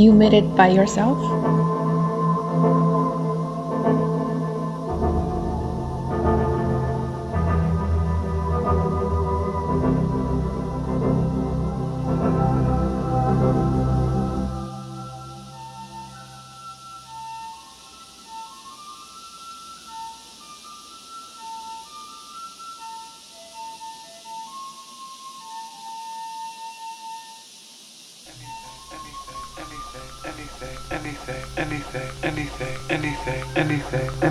You made it by yourself? With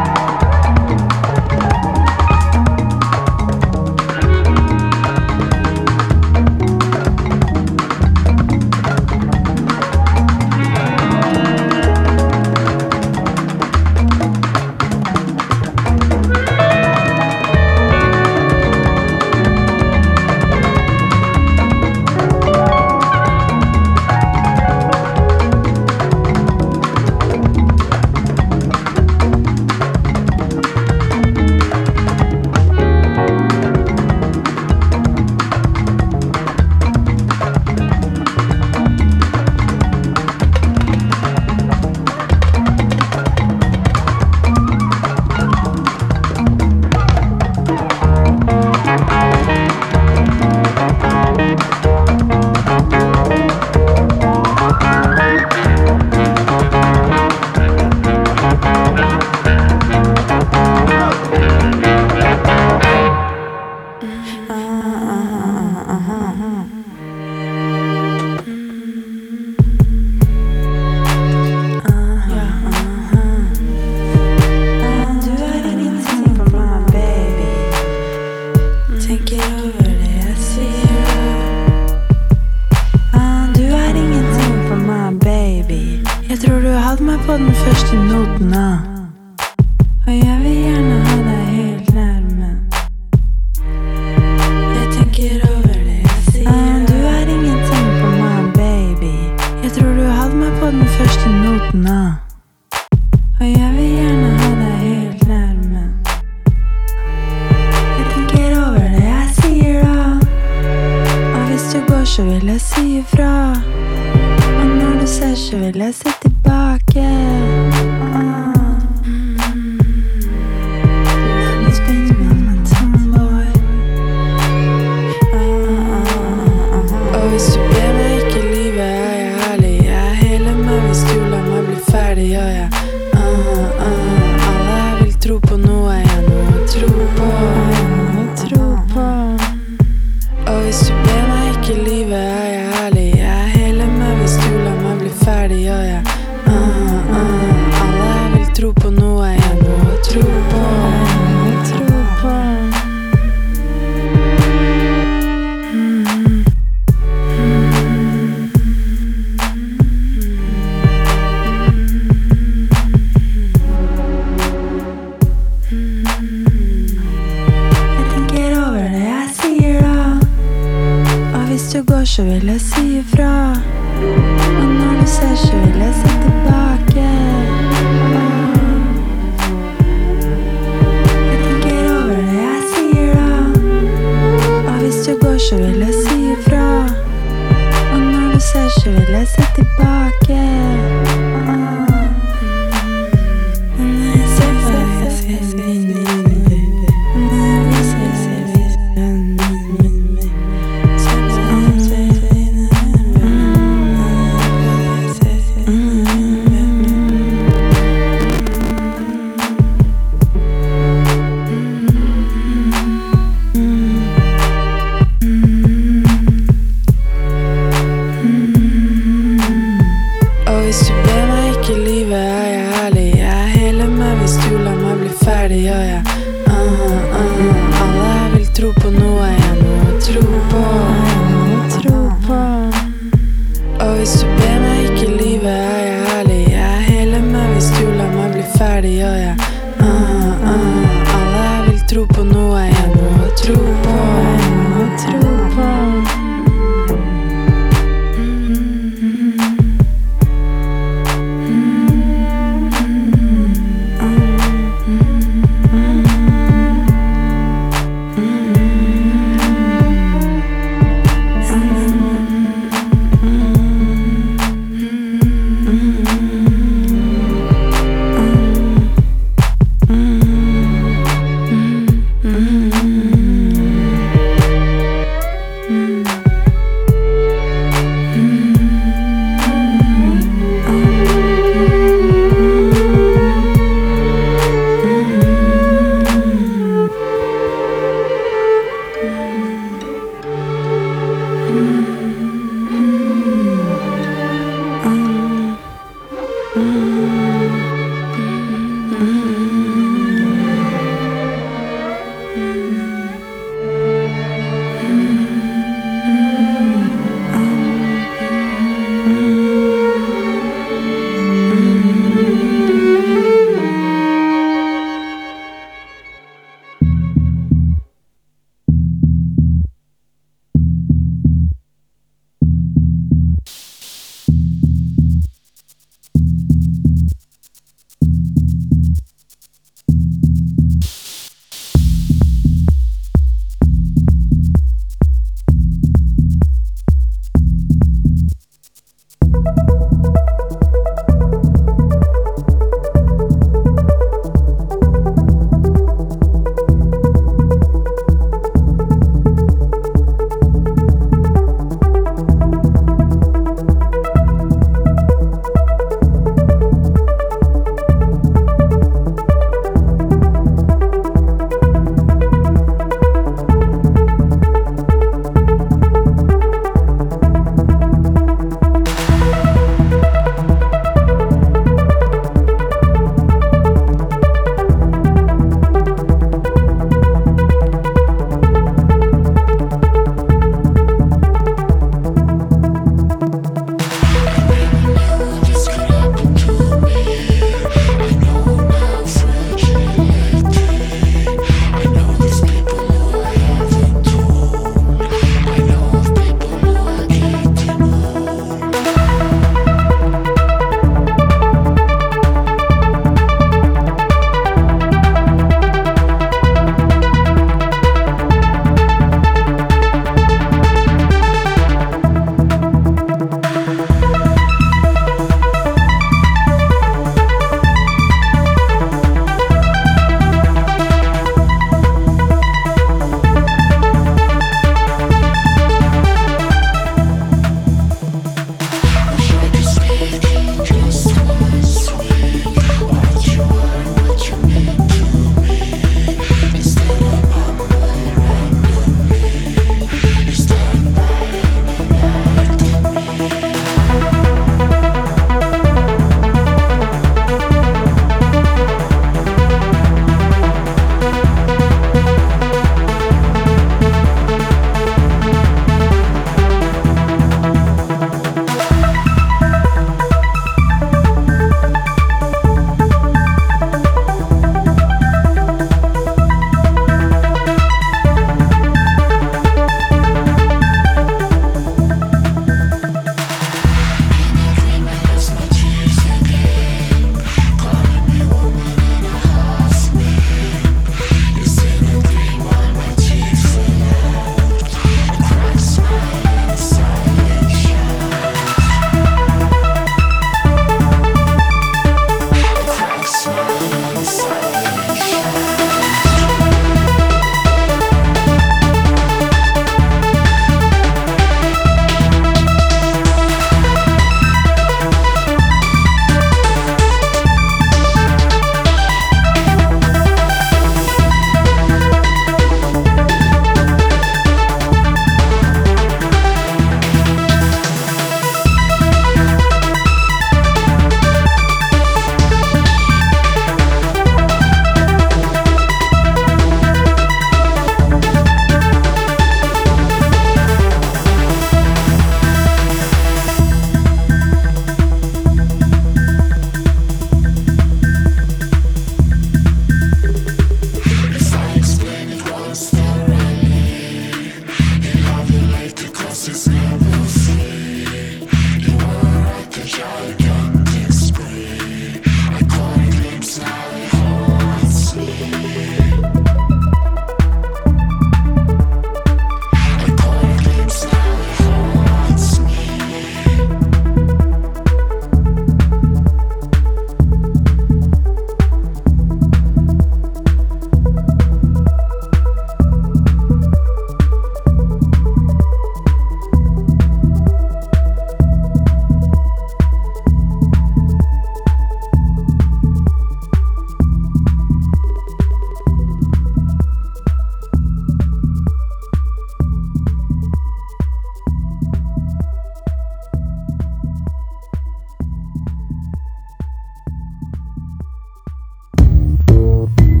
you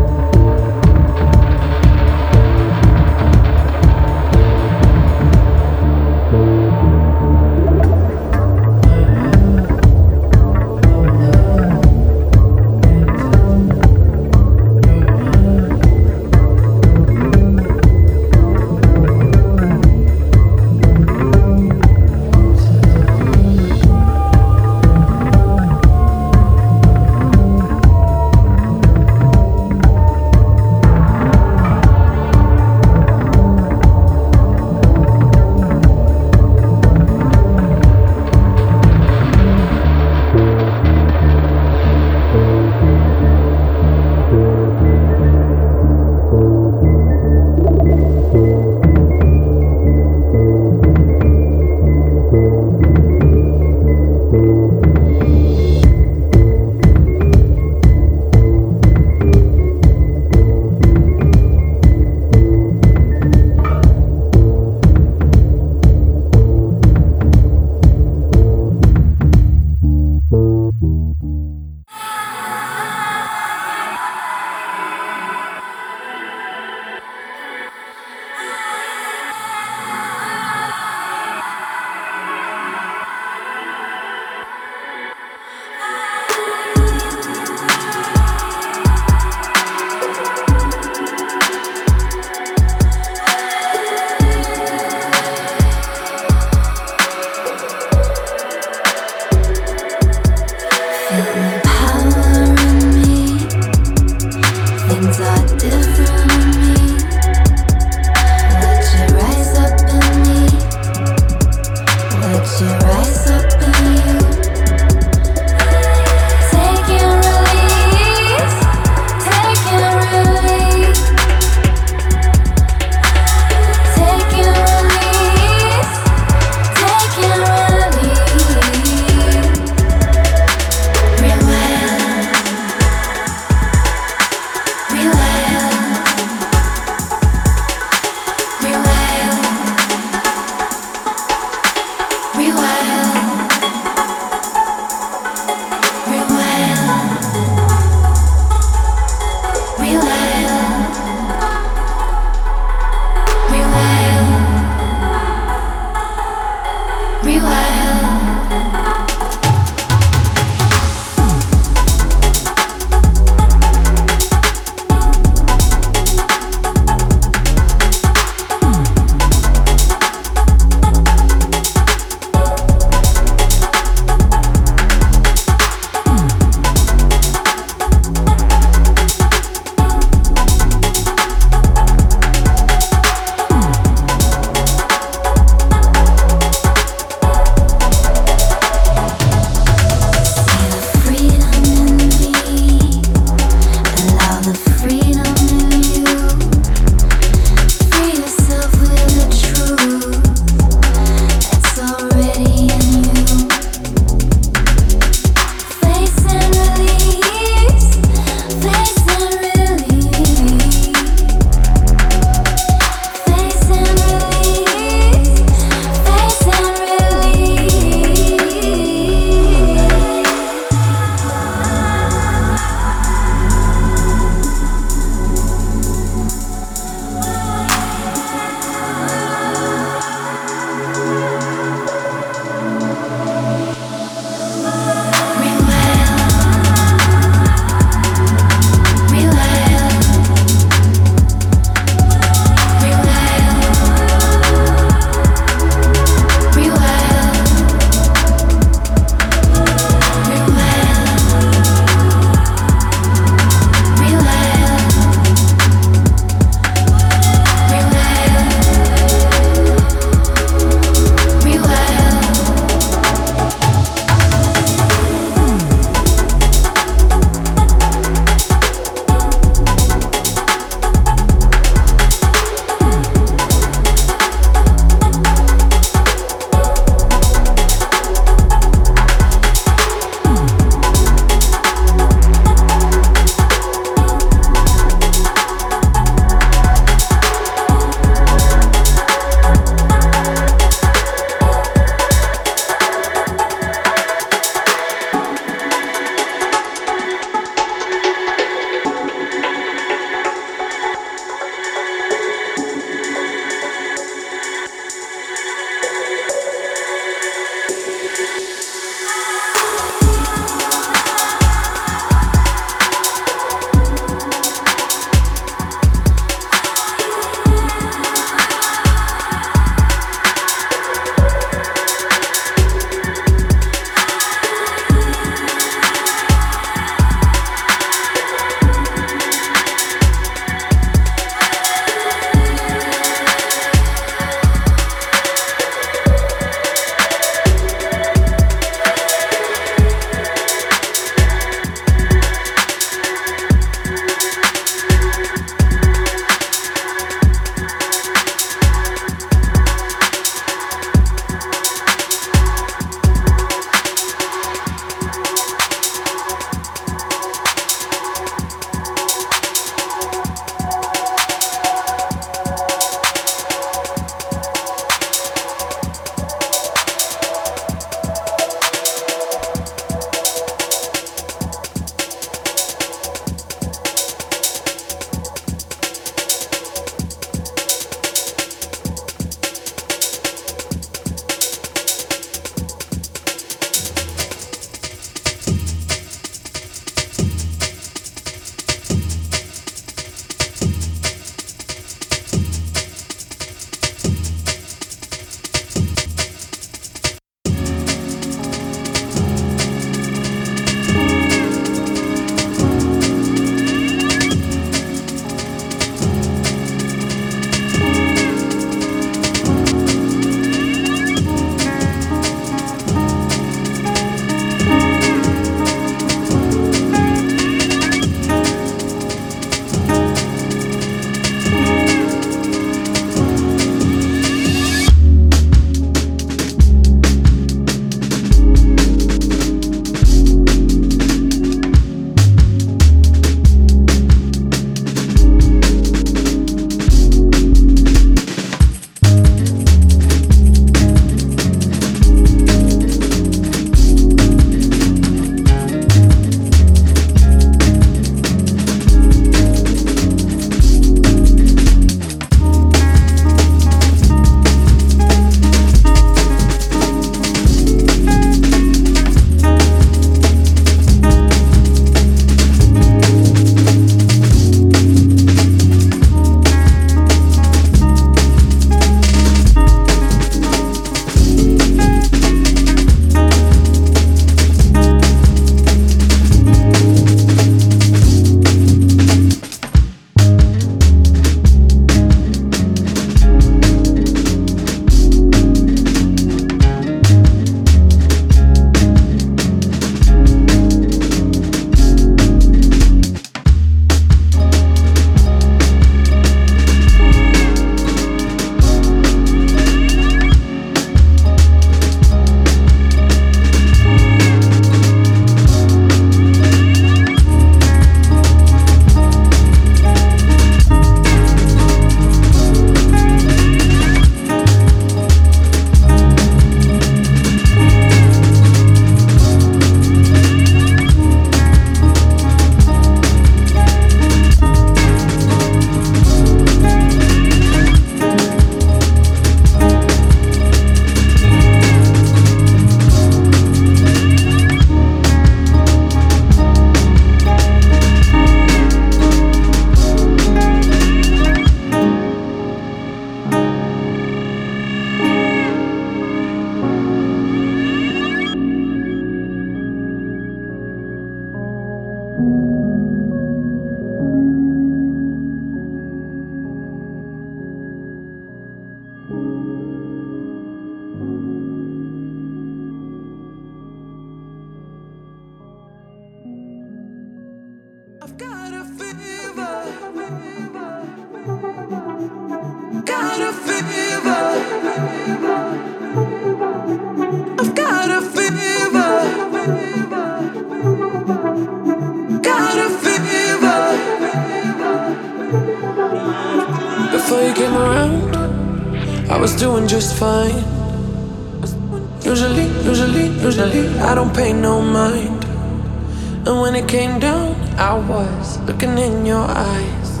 And when it came down, I was looking in your eyes.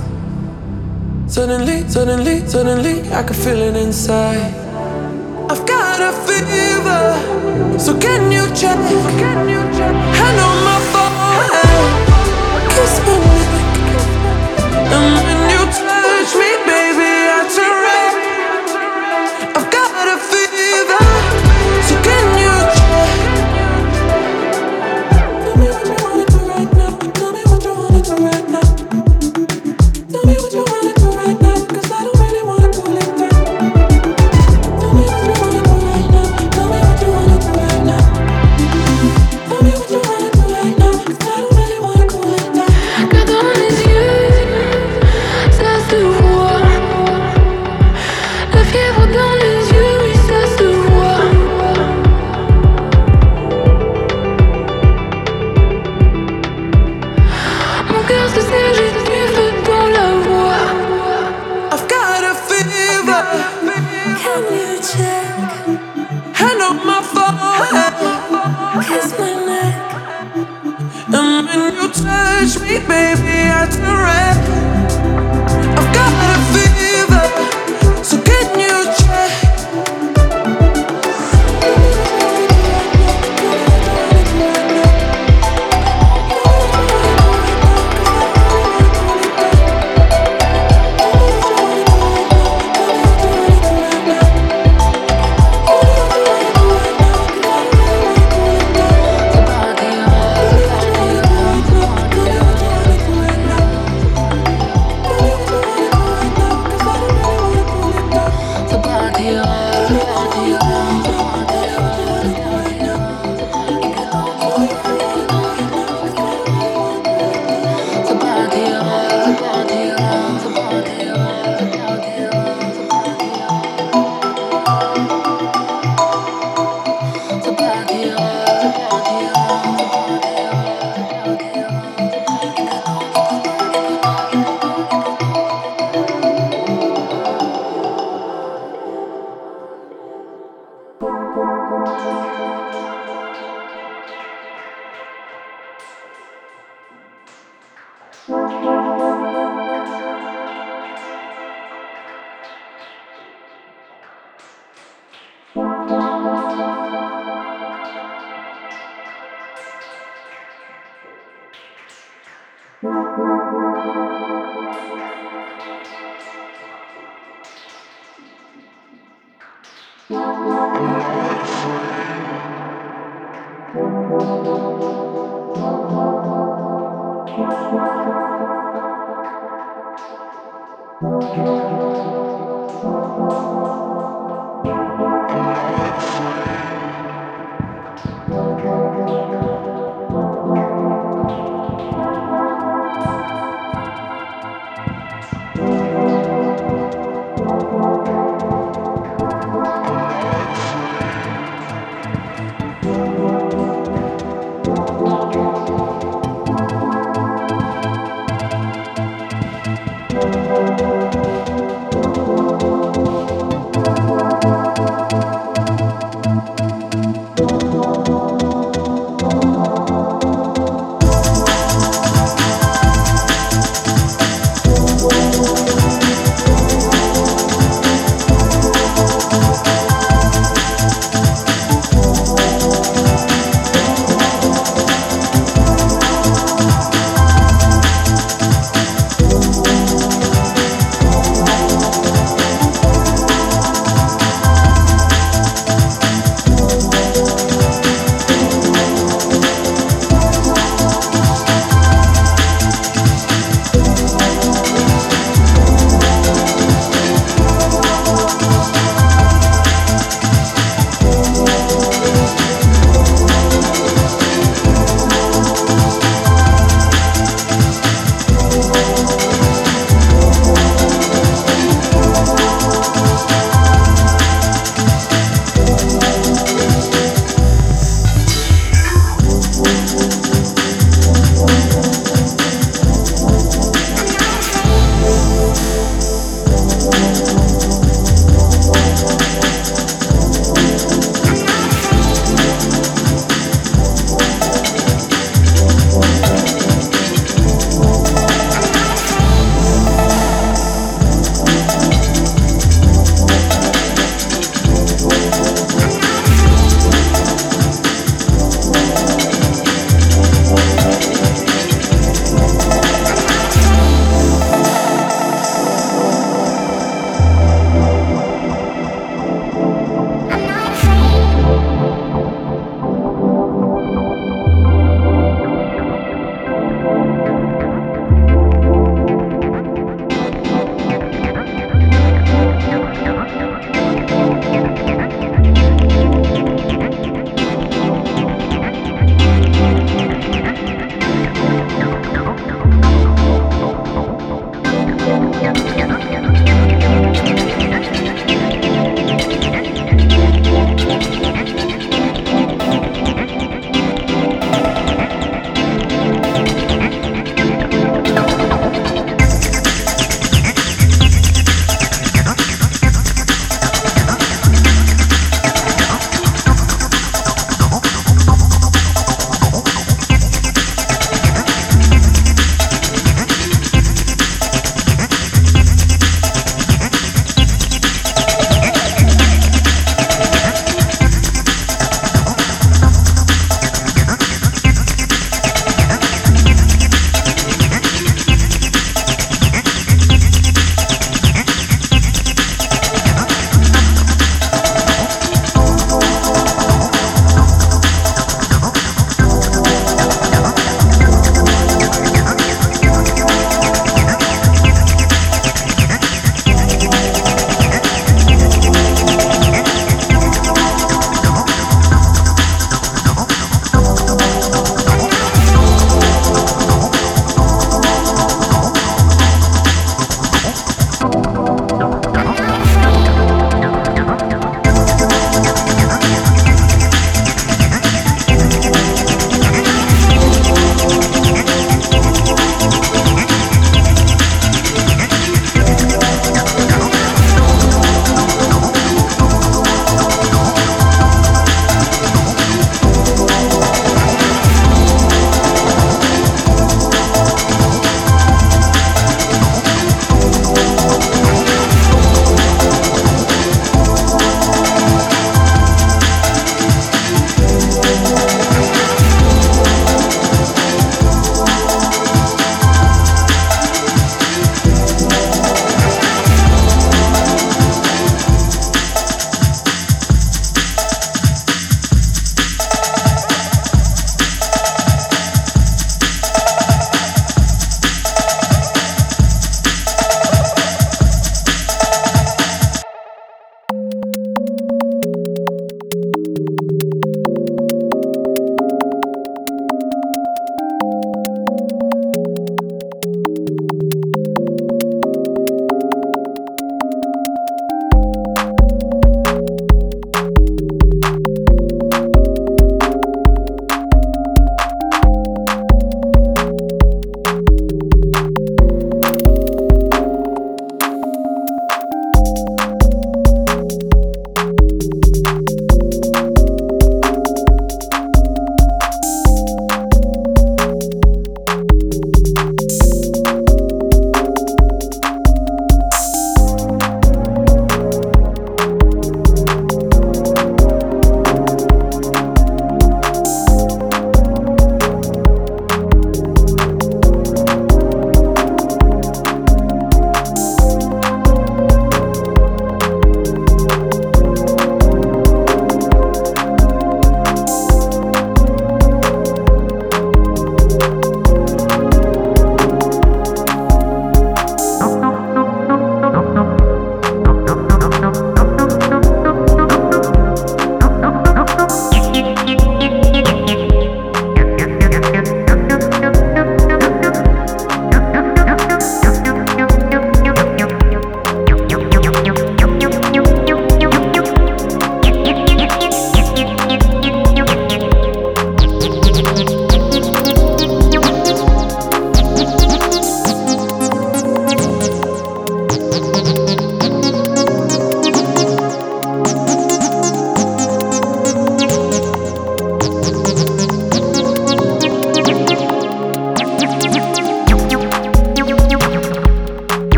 Suddenly, suddenly, suddenly, I could feel it inside. I've got a fever, so can you check? Can you check? I know my forehead, kiss my neck,